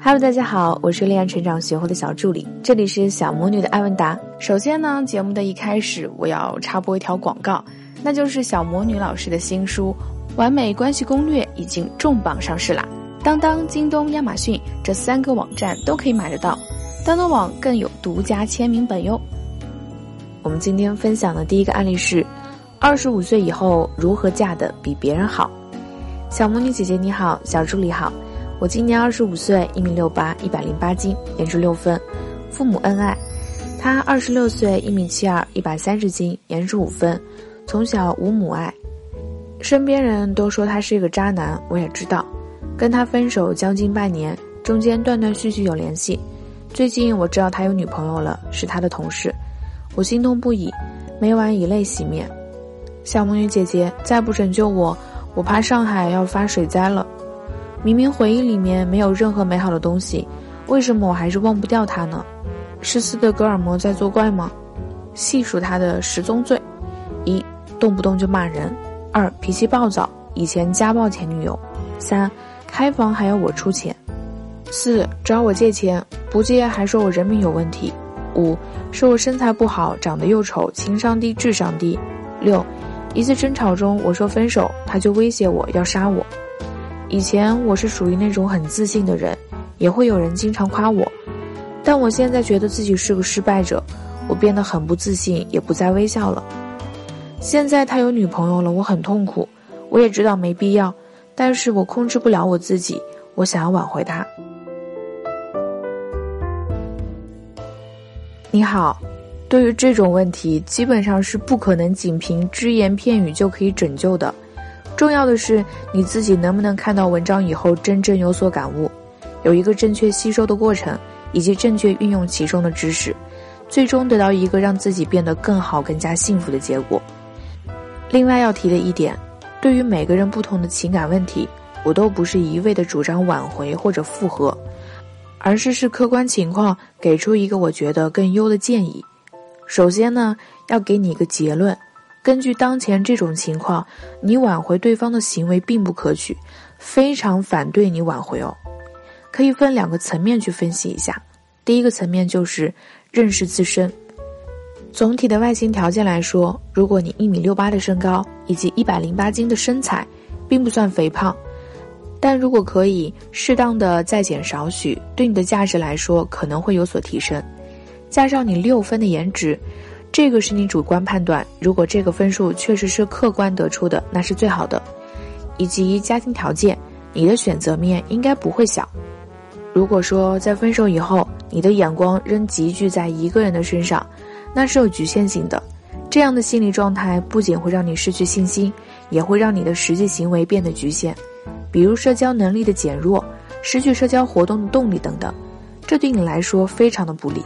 Hello，大家好，我是恋爱成长学会的小助理，这里是小魔女的艾文达。首先呢，节目的一开始我要插播一条广告，那就是小魔女老师的新书《完美关系攻略》已经重磅上市啦！当当、京东、亚马逊这三个网站都可以买得到，当当网更有独家签名本哟。我们今天分享的第一个案例是：二十五岁以后如何嫁得比别人好？小魔女姐姐你好，小助理好。我今年二十五岁，一米六八，一百零八斤，颜值六分，父母恩爱。他二十六岁，一米七二，一百三十斤，颜值五分，从小无母爱。身边人都说他是一个渣男，我也知道。跟他分手将近半年，中间断断续续有联系。最近我知道他有女朋友了，是他的同事，我心痛不已，每晚以泪洗面。小魔女姐姐，再不拯救我，我怕上海要发水灾了。明明回忆里面没有任何美好的东西，为什么我还是忘不掉他呢？是斯德哥尔摩在作怪吗？细数他的十宗罪：一、动不动就骂人；二、脾气暴躁，以前家暴前女友；三、开房还要我出钱；四、找我借钱，不借还说我人品有问题；五、说我身材不好，长得又丑，情商低，智商低；六、一次争吵中我说分手，他就威胁我要杀我。以前我是属于那种很自信的人，也会有人经常夸我，但我现在觉得自己是个失败者，我变得很不自信，也不再微笑了。现在他有女朋友了，我很痛苦，我也知道没必要，但是我控制不了我自己，我想要挽回他。你好，对于这种问题，基本上是不可能仅凭只言片语就可以拯救的。重要的是你自己能不能看到文章以后真正有所感悟，有一个正确吸收的过程，以及正确运用其中的知识，最终得到一个让自己变得更好、更加幸福的结果。另外要提的一点，对于每个人不同的情感问题，我都不是一味的主张挽回或者复合，而是视客观情况给出一个我觉得更优的建议。首先呢，要给你一个结论。根据当前这种情况，你挽回对方的行为并不可取，非常反对你挽回哦。可以分两个层面去分析一下。第一个层面就是认识自身。总体的外形条件来说，如果你一米六八的身高以及一百零八斤的身材，并不算肥胖，但如果可以适当的再减少许，对你的价值来说可能会有所提升。加上你六分的颜值。这个是你主观判断，如果这个分数确实是客观得出的，那是最好的。以及家庭条件，你的选择面应该不会小。如果说在分手以后，你的眼光仍集聚在一个人的身上，那是有局限性的。这样的心理状态不仅会让你失去信心，也会让你的实际行为变得局限，比如社交能力的减弱，失去社交活动的动力等等，这对你来说非常的不利。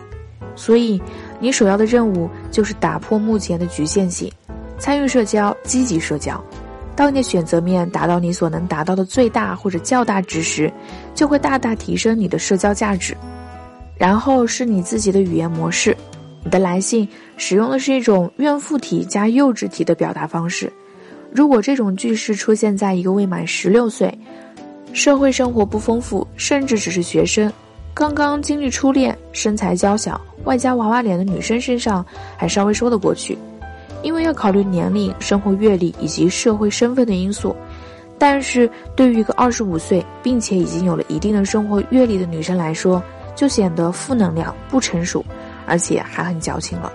所以。你首要的任务就是打破目前的局限性，参与社交，积极社交。当你的选择面达到你所能达到的最大或者较大值时，就会大大提升你的社交价值。然后是你自己的语言模式，你的来信使用的是一种怨妇体加幼稚体的表达方式。如果这种句式出现在一个未满十六岁、社会生活不丰富，甚至只是学生。刚刚经历初恋、身材娇小、外加娃娃脸的女生身上还稍微说得过去，因为要考虑年龄、生活阅历以及社会身份的因素。但是对于一个二十五岁并且已经有了一定的生活阅历的女生来说，就显得负能量、不成熟，而且还很矫情了。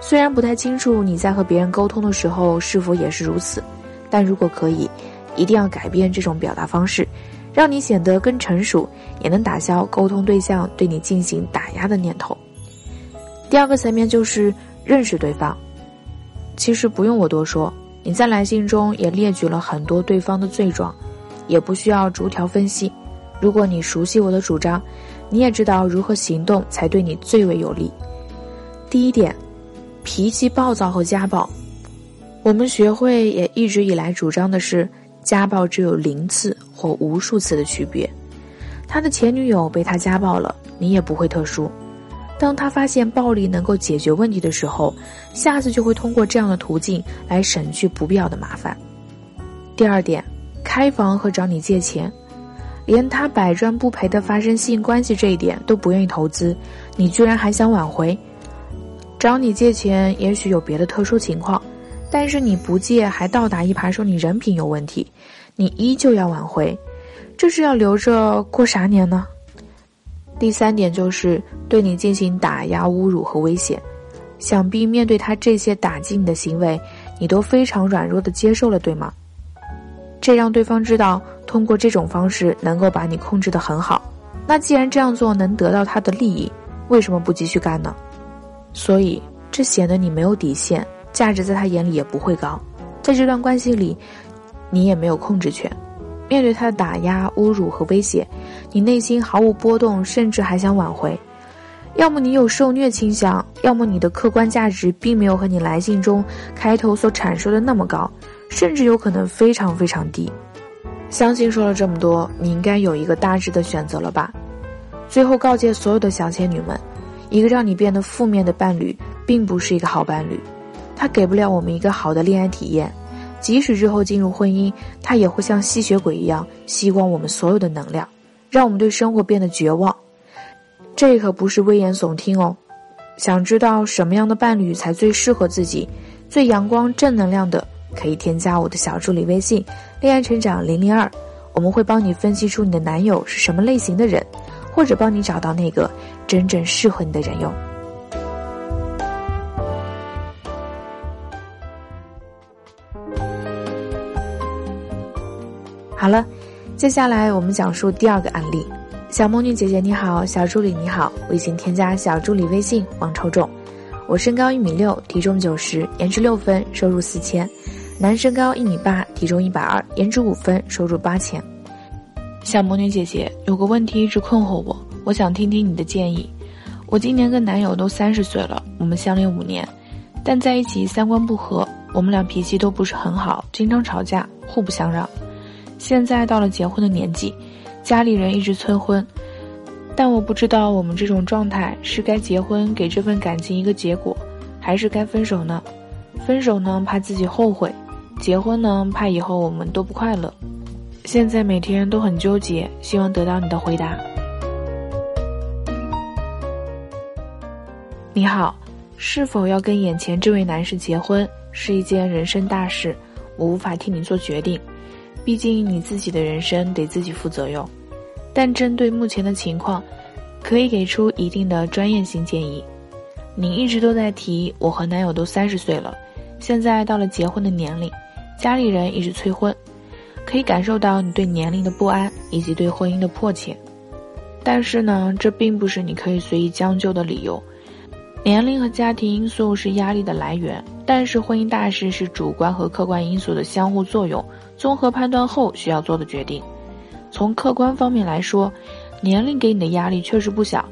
虽然不太清楚你在和别人沟通的时候是否也是如此，但如果可以，一定要改变这种表达方式。让你显得更成熟，也能打消沟通对象对你进行打压的念头。第二个层面就是认识对方。其实不用我多说，你在来信中也列举了很多对方的罪状，也不需要逐条分析。如果你熟悉我的主张，你也知道如何行动才对你最为有利。第一点，脾气暴躁和家暴。我们学会也一直以来主张的是。家暴只有零次或无数次的区别，他的前女友被他家暴了，你也不会特殊。当他发现暴力能够解决问题的时候，下次就会通过这样的途径来省去不必要的麻烦。第二点，开房和找你借钱，连他百赚不赔的发生性关系这一点都不愿意投资，你居然还想挽回？找你借钱也许有别的特殊情况，但是你不借还倒打一耙说你人品有问题，你依旧要挽回，这是要留着过啥年呢？第三点就是对你进行打压、侮辱和威胁，想必面对他这些打击你的行为，你都非常软弱的接受了，对吗？这让对方知道通过这种方式能够把你控制得很好，那既然这样做能得到他的利益，为什么不继续干呢？所以，这显得你没有底线，价值在他眼里也不会高。在这段关系里，你也没有控制权。面对他的打压、侮辱和威胁，你内心毫无波动，甚至还想挽回。要么你有受虐倾向，要么你的客观价值并没有和你来信中开头所阐述的那么高，甚至有可能非常非常低。相信说了这么多，你应该有一个大致的选择了吧？最后告诫所有的小仙女们。一个让你变得负面的伴侣，并不是一个好伴侣，他给不了我们一个好的恋爱体验，即使日后进入婚姻，他也会像吸血鬼一样吸光我们所有的能量，让我们对生活变得绝望。这可不是危言耸听哦。想知道什么样的伴侣才最适合自己，最阳光正能量的，可以添加我的小助理微信“恋爱成长零零二”，我们会帮你分析出你的男友是什么类型的人。或者帮你找到那个真正适合你的人哟。好了，接下来我们讲述第二个案例。小魔女姐姐你好，小助理你好，微信添加小助理微信王抽中。我身高一米六，体重九十，颜值六分，收入四千。男身高一米八，体重一百二，颜值五分，收入八千。小魔女姐姐，有个问题一直困惑我，我想听听你的建议。我今年跟男友都三十岁了，我们相恋五年，但在一起三观不合，我们俩脾气都不是很好，经常吵架，互不相让。现在到了结婚的年纪，家里人一直催婚，但我不知道我们这种状态是该结婚给这份感情一个结果，还是该分手呢？分手呢，怕自己后悔；结婚呢，怕以后我们都不快乐。现在每天都很纠结，希望得到你的回答。你好，是否要跟眼前这位男士结婚是一件人生大事，我无法替你做决定，毕竟你自己的人生得自己负责哟。但针对目前的情况，可以给出一定的专业性建议。你一直都在提我和男友都三十岁了，现在到了结婚的年龄，家里人一直催婚。可以感受到你对年龄的不安以及对婚姻的迫切，但是呢，这并不是你可以随意将就的理由。年龄和家庭因素是压力的来源，但是婚姻大事是主观和客观因素的相互作用，综合判断后需要做的决定。从客观方面来说，年龄给你的压力确实不小。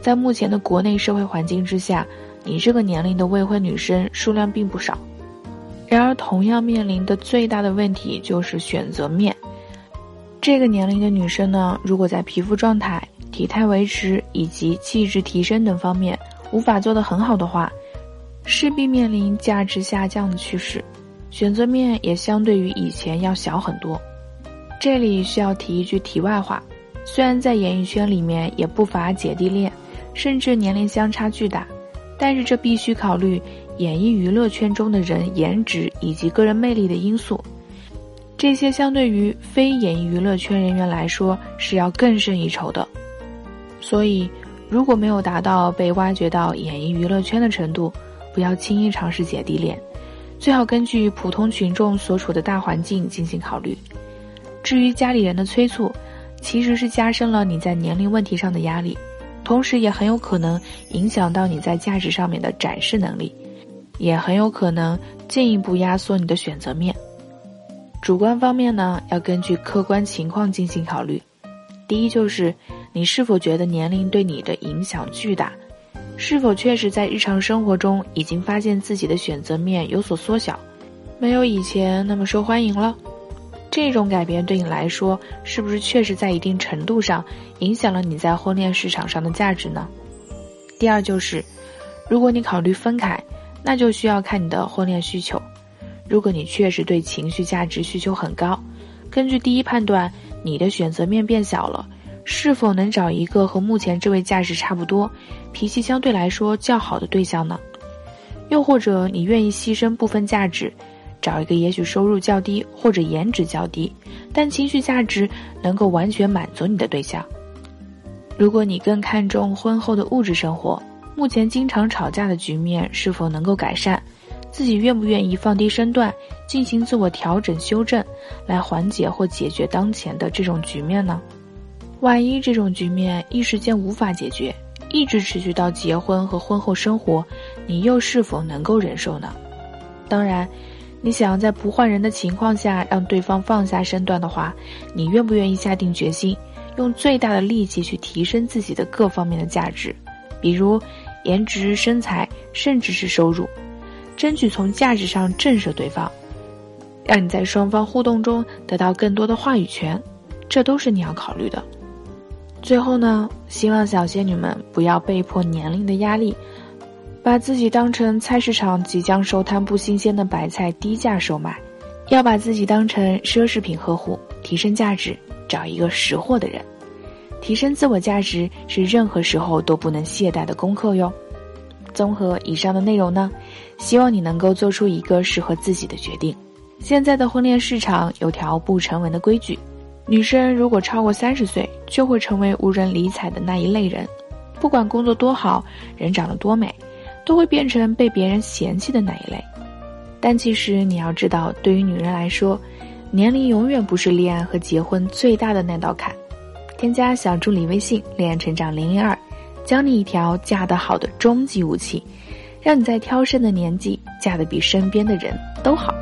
在目前的国内社会环境之下，你这个年龄的未婚女生数量并不少。然而，同样面临的最大的问题就是选择面。这个年龄的女生呢，如果在皮肤状态、体态维持以及气质提升等方面无法做得很好的话，势必面临价值下降的趋势，选择面也相对于以前要小很多。这里需要提一句题外话：虽然在演艺圈里面也不乏姐弟恋，甚至年龄相差巨大，但是这必须考虑。演艺娱乐圈中的人颜值以及个人魅力的因素，这些相对于非演艺娱乐圈人员来说是要更胜一筹的。所以，如果没有达到被挖掘到演艺娱乐圈的程度，不要轻易尝试姐弟恋，最好根据普通群众所处的大环境进行考虑。至于家里人的催促，其实是加深了你在年龄问题上的压力，同时也很有可能影响到你在价值上面的展示能力。也很有可能进一步压缩你的选择面。主观方面呢，要根据客观情况进行考虑。第一就是你是否觉得年龄对你的影响巨大，是否确实在日常生活中已经发现自己的选择面有所缩小，没有以前那么受欢迎了。这种改变对你来说，是不是确实在一定程度上影响了你在婚恋市场上的价值呢？第二就是，如果你考虑分开。那就需要看你的婚恋需求。如果你确实对情绪价值需求很高，根据第一判断，你的选择面变小了，是否能找一个和目前这位价值差不多、脾气相对来说较好的对象呢？又或者你愿意牺牲部分价值，找一个也许收入较低或者颜值较低，但情绪价值能够完全满足你的对象？如果你更看重婚后的物质生活，目前经常吵架的局面是否能够改善？自己愿不愿意放低身段，进行自我调整修正，来缓解或解决当前的这种局面呢？万一这种局面一时间无法解决，一直持续到结婚和婚后生活，你又是否能够忍受呢？当然，你想要在不换人的情况下让对方放下身段的话，你愿不愿意下定决心，用最大的力气去提升自己的各方面的价值，比如颜值、身材，甚至是收入，争取从价值上震慑对方，让你在双方互动中得到更多的话语权，这都是你要考虑的。最后呢，希望小仙女们不要被迫年龄的压力，把自己当成菜市场即将收摊不新鲜的白菜低价售卖，要把自己当成奢侈品呵护，提升价值，找一个识货的人，提升自我价值是任何时候都不能懈怠的功课哟。综合以上的内容呢，希望你能够做出一个适合自己的决定。现在的婚恋市场有条不成文的规矩。女生如果超过三十岁，就会成为无人理睬的那一类人，不管工作多好，人长得多美，都会变成被别人嫌弃的那一类。但其实你要知道，对于女人来说，年龄永远不是恋爱和结婚最大的那道坎。添加小助理微信“恋爱成长零零二”，教你一条嫁得好的终极武器，让你在挑剩的年纪嫁得比身边的人都好。